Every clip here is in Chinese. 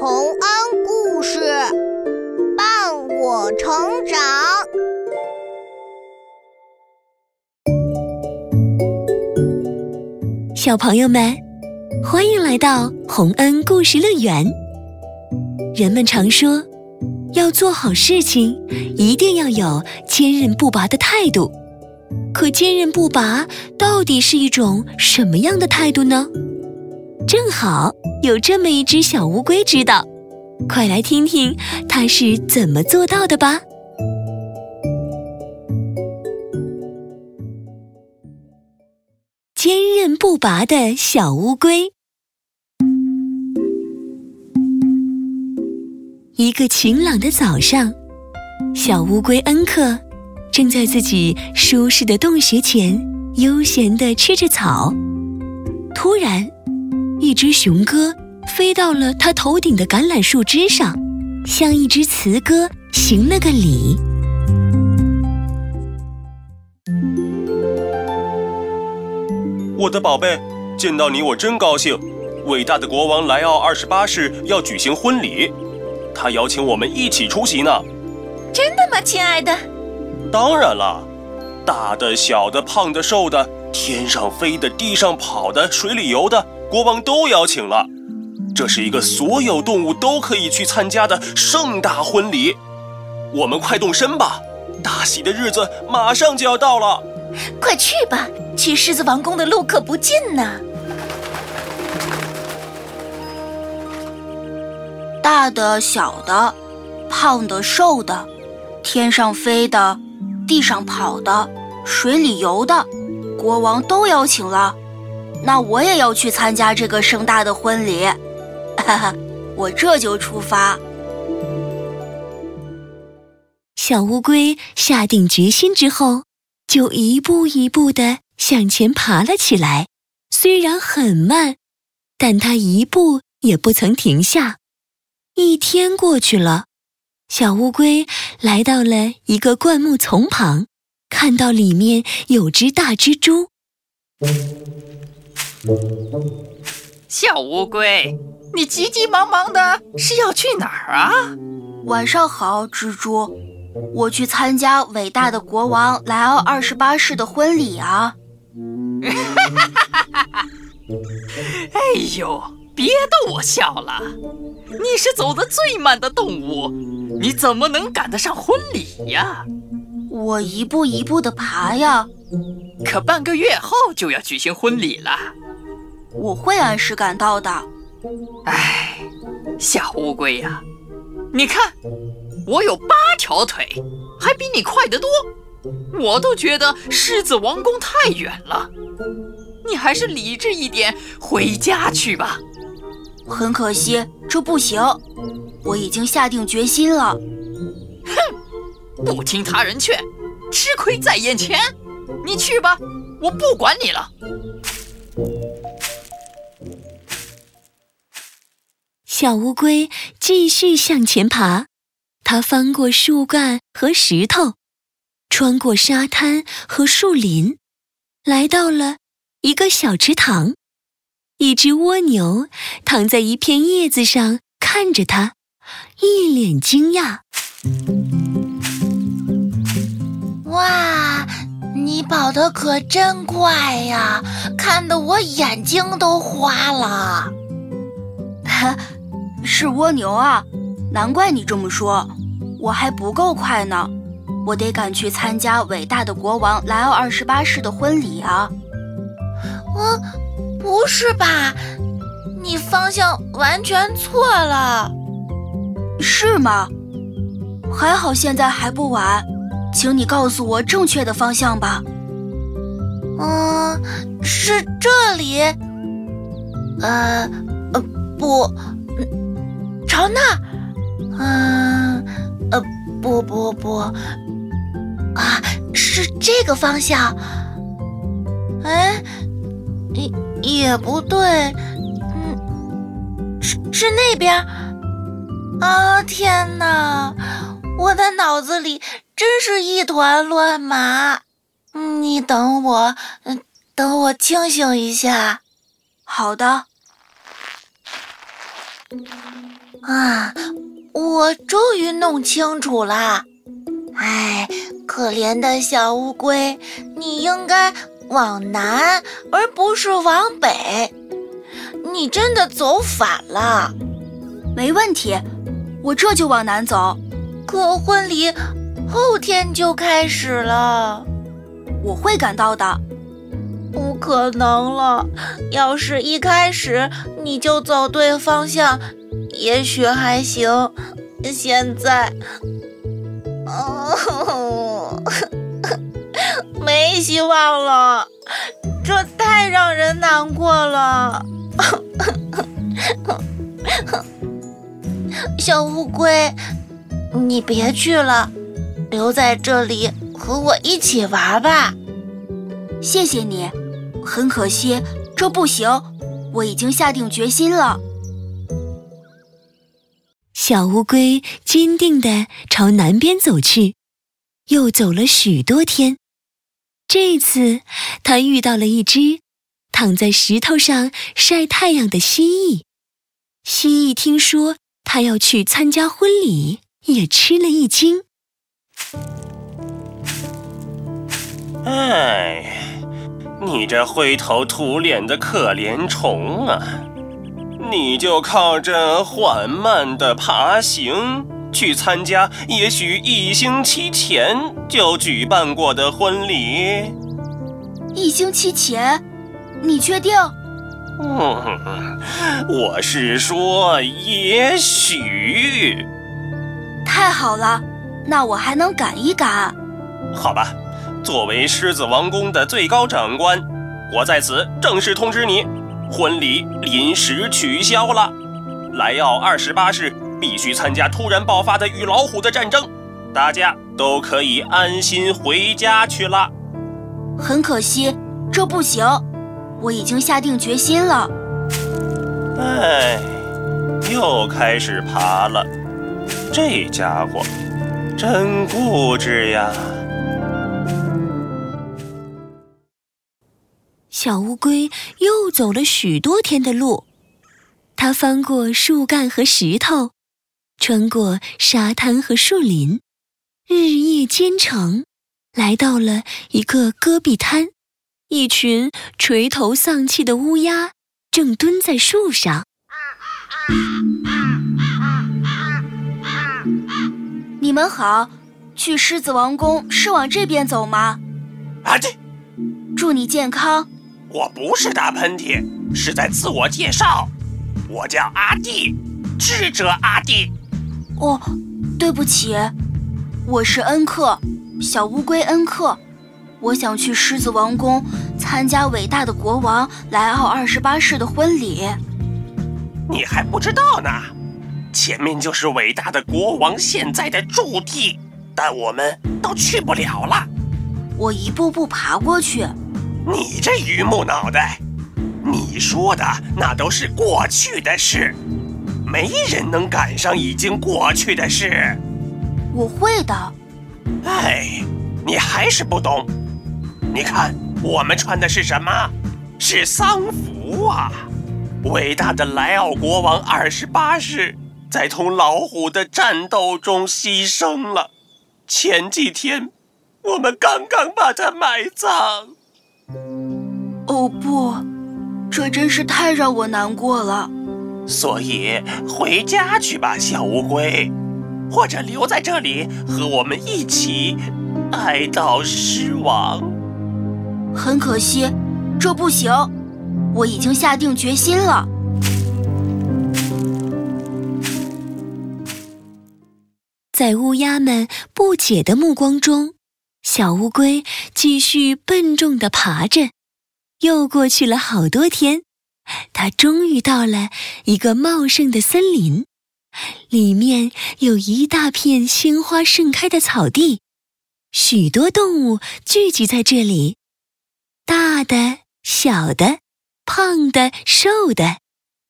洪恩故事伴我成长。小朋友们，欢迎来到洪恩故事乐园。人们常说，要做好事情，一定要有坚韧不拔的态度。可坚韧不拔到底是一种什么样的态度呢？正好有这么一只小乌龟知道，快来听听它是怎么做到的吧。坚韧不拔的小乌龟。一个晴朗的早上，小乌龟恩克。正在自己舒适的洞穴前悠闲地吃着草，突然，一只雄鸽飞到了他头顶的橄榄树枝上，向一只雌鸽行了个礼。我的宝贝，见到你我真高兴。伟大的国王莱奥二十八世要举行婚礼，他邀请我们一起出席呢。真的吗，亲爱的？当然了，大的、小的、胖的、瘦的，天上飞的、地上跑的、水里游的，国王都邀请了。这是一个所有动物都可以去参加的盛大婚礼。我们快动身吧，大喜的日子马上就要到了。快去吧，去狮子王宫的路可不近呢。大的、小的，胖的、瘦的，天上飞的。地上跑的，水里游的，国王都邀请了，那我也要去参加这个盛大的婚礼。哈哈，我这就出发。小乌龟下定决心之后，就一步一步的向前爬了起来。虽然很慢，但它一步也不曾停下。一天过去了。小乌龟来到了一个灌木丛旁，看到里面有只大蜘蛛。小乌龟，你急急忙忙的是要去哪儿啊？晚上好，蜘蛛，我去参加伟大的国王莱奥二十八世的婚礼啊！哎呦！别逗我笑了，你是走得最慢的动物，你怎么能赶得上婚礼呀？我一步一步的爬呀。可半个月后就要举行婚礼了，我会按时赶到的。哎，小乌龟呀，你看，我有八条腿，还比你快得多，我都觉得狮子王宫太远了，你还是理智一点，回家去吧。很可惜，这不行。我已经下定决心了。哼，不听他人劝，吃亏在眼前。你去吧，我不管你了。小乌龟继续向前爬，它翻过树干和石头，穿过沙滩和树林，来到了一个小池塘。一只蜗牛躺在一片叶子上，看着它，一脸惊讶。哇，你跑得可真快呀！看得我眼睛都花了。哈，是蜗牛啊，难怪你这么说。我还不够快呢，我得赶去参加伟大的国王莱奥二十八世的婚礼啊。啊。不是吧？你方向完全错了，是吗？还好现在还不晚，请你告诉我正确的方向吧。嗯，是这里。呃，呃，不，朝那。嗯，呃，不不不，啊，是这个方向。哎。也也不对，嗯，是是那边。啊天哪，我的脑子里真是一团乱麻。你等我，等我清醒一下。好的。啊，我终于弄清楚了。哎，可怜的小乌龟，你应该往南，而不是往北。你真的走反了。没问题，我这就往南走。可婚礼后天就开始了，我会赶到的。不可能了！要是一开始你就走对方向，也许还行。现在，哦，没希望了，这太让人难过了。小乌龟，你别去了，留在这里和我一起玩吧。谢谢你，很可惜，这不行。我已经下定决心了。小乌龟坚定地朝南边走去，又走了许多天。这次，它遇到了一只躺在石头上晒太阳的蜥蜴。蜥蜴听说它要去参加婚礼，也吃了一惊。哎。你这灰头土脸的可怜虫啊！你就靠着缓慢的爬行去参加也许一星期前就举办过的婚礼？一星期前？你确定？嗯，我是说也许。太好了，那我还能赶一赶。好吧。作为狮子王宫的最高长官，我在此正式通知你，婚礼临时取消了。莱奥二十八世必须参加突然爆发的与老虎的战争，大家都可以安心回家去了。很可惜，这不行，我已经下定决心了。哎，又开始爬了，这家伙真固执呀！小乌龟又走了许多天的路，它翻过树干和石头，穿过沙滩和树林，日夜兼程，来到了一个戈壁滩。一群垂头丧气的乌鸦正蹲在树上。你们好，去狮子王宫是往这边走吗？啊，对。祝你健康。我不是打喷嚏，是在自我介绍。我叫阿弟，智者阿弟。哦，对不起，我是恩克，小乌龟恩克。我想去狮子王宫参加伟大的国王莱奥二十八世的婚礼。你还不知道呢，前面就是伟大的国王现在的驻地，但我们都去不了了。我一步步爬过去。你这榆木脑袋，你说的那都是过去的事，没人能赶上已经过去的事。我会的。哎，你还是不懂。你看，我们穿的是什么？是丧服啊！伟大的莱奥国王二十八世在同老虎的战斗中牺牲了。前几天，我们刚刚把他埋葬。哦不，这真是太让我难过了。所以回家去吧，小乌龟，或者留在这里和我们一起哀悼狮王。很可惜，这不行。我已经下定决心了。在乌鸦们不解的目光中。小乌龟继续笨重地爬着，又过去了好多天，它终于到了一个茂盛的森林，里面有一大片鲜花盛开的草地，许多动物聚集在这里，大的、小的，胖的、瘦的，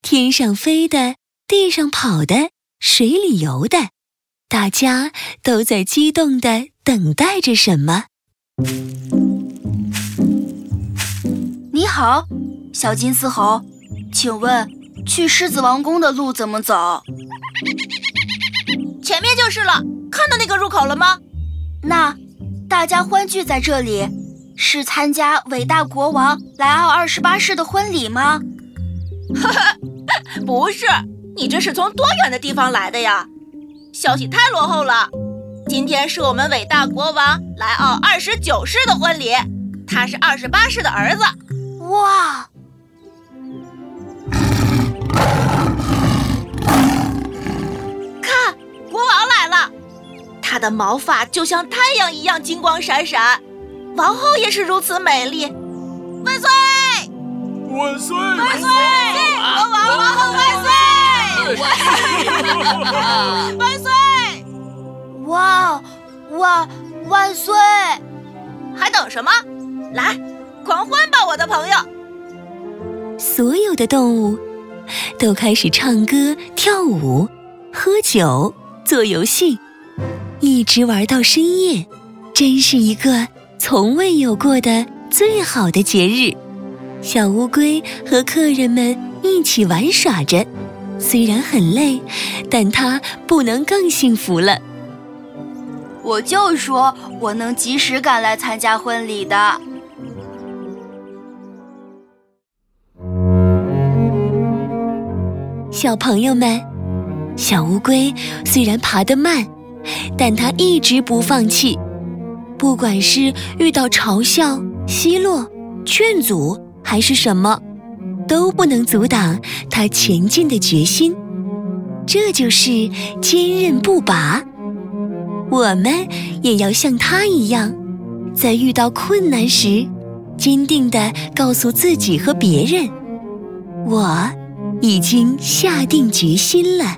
天上飞的，地上跑的，水里游的，大家都在激动的。等待着什么？你好，小金丝猴，请问去狮子王宫的路怎么走？前面就是了，看到那个入口了吗？那大家欢聚在这里，是参加伟大国王莱奥二十八世的婚礼吗？哈 哈不是，你这是从多远的地方来的呀？消息太落后了。今天是我们伟大国王莱奥二十九世的婚礼，他是二十八世的儿子。哇！看，国王来了，他的毛发就像太阳一样金光闪闪，王后也是如此美丽。万岁！万岁！万岁！国王、王后万岁！万岁！哇！万万岁！还等什么？来，狂欢吧，我的朋友！所有的动物都开始唱歌、跳舞、喝酒、做游戏，一直玩到深夜，真是一个从未有过的最好的节日。小乌龟和客人们一起玩耍着，虽然很累，但它不能更幸福了。我就说我能及时赶来参加婚礼的。小朋友们，小乌龟虽然爬得慢，但它一直不放弃。不管是遇到嘲笑、奚落、劝阻，还是什么，都不能阻挡它前进的决心。这就是坚韧不拔。我们也要像他一样，在遇到困难时，坚定地告诉自己和别人：“我。”已经下定决心了。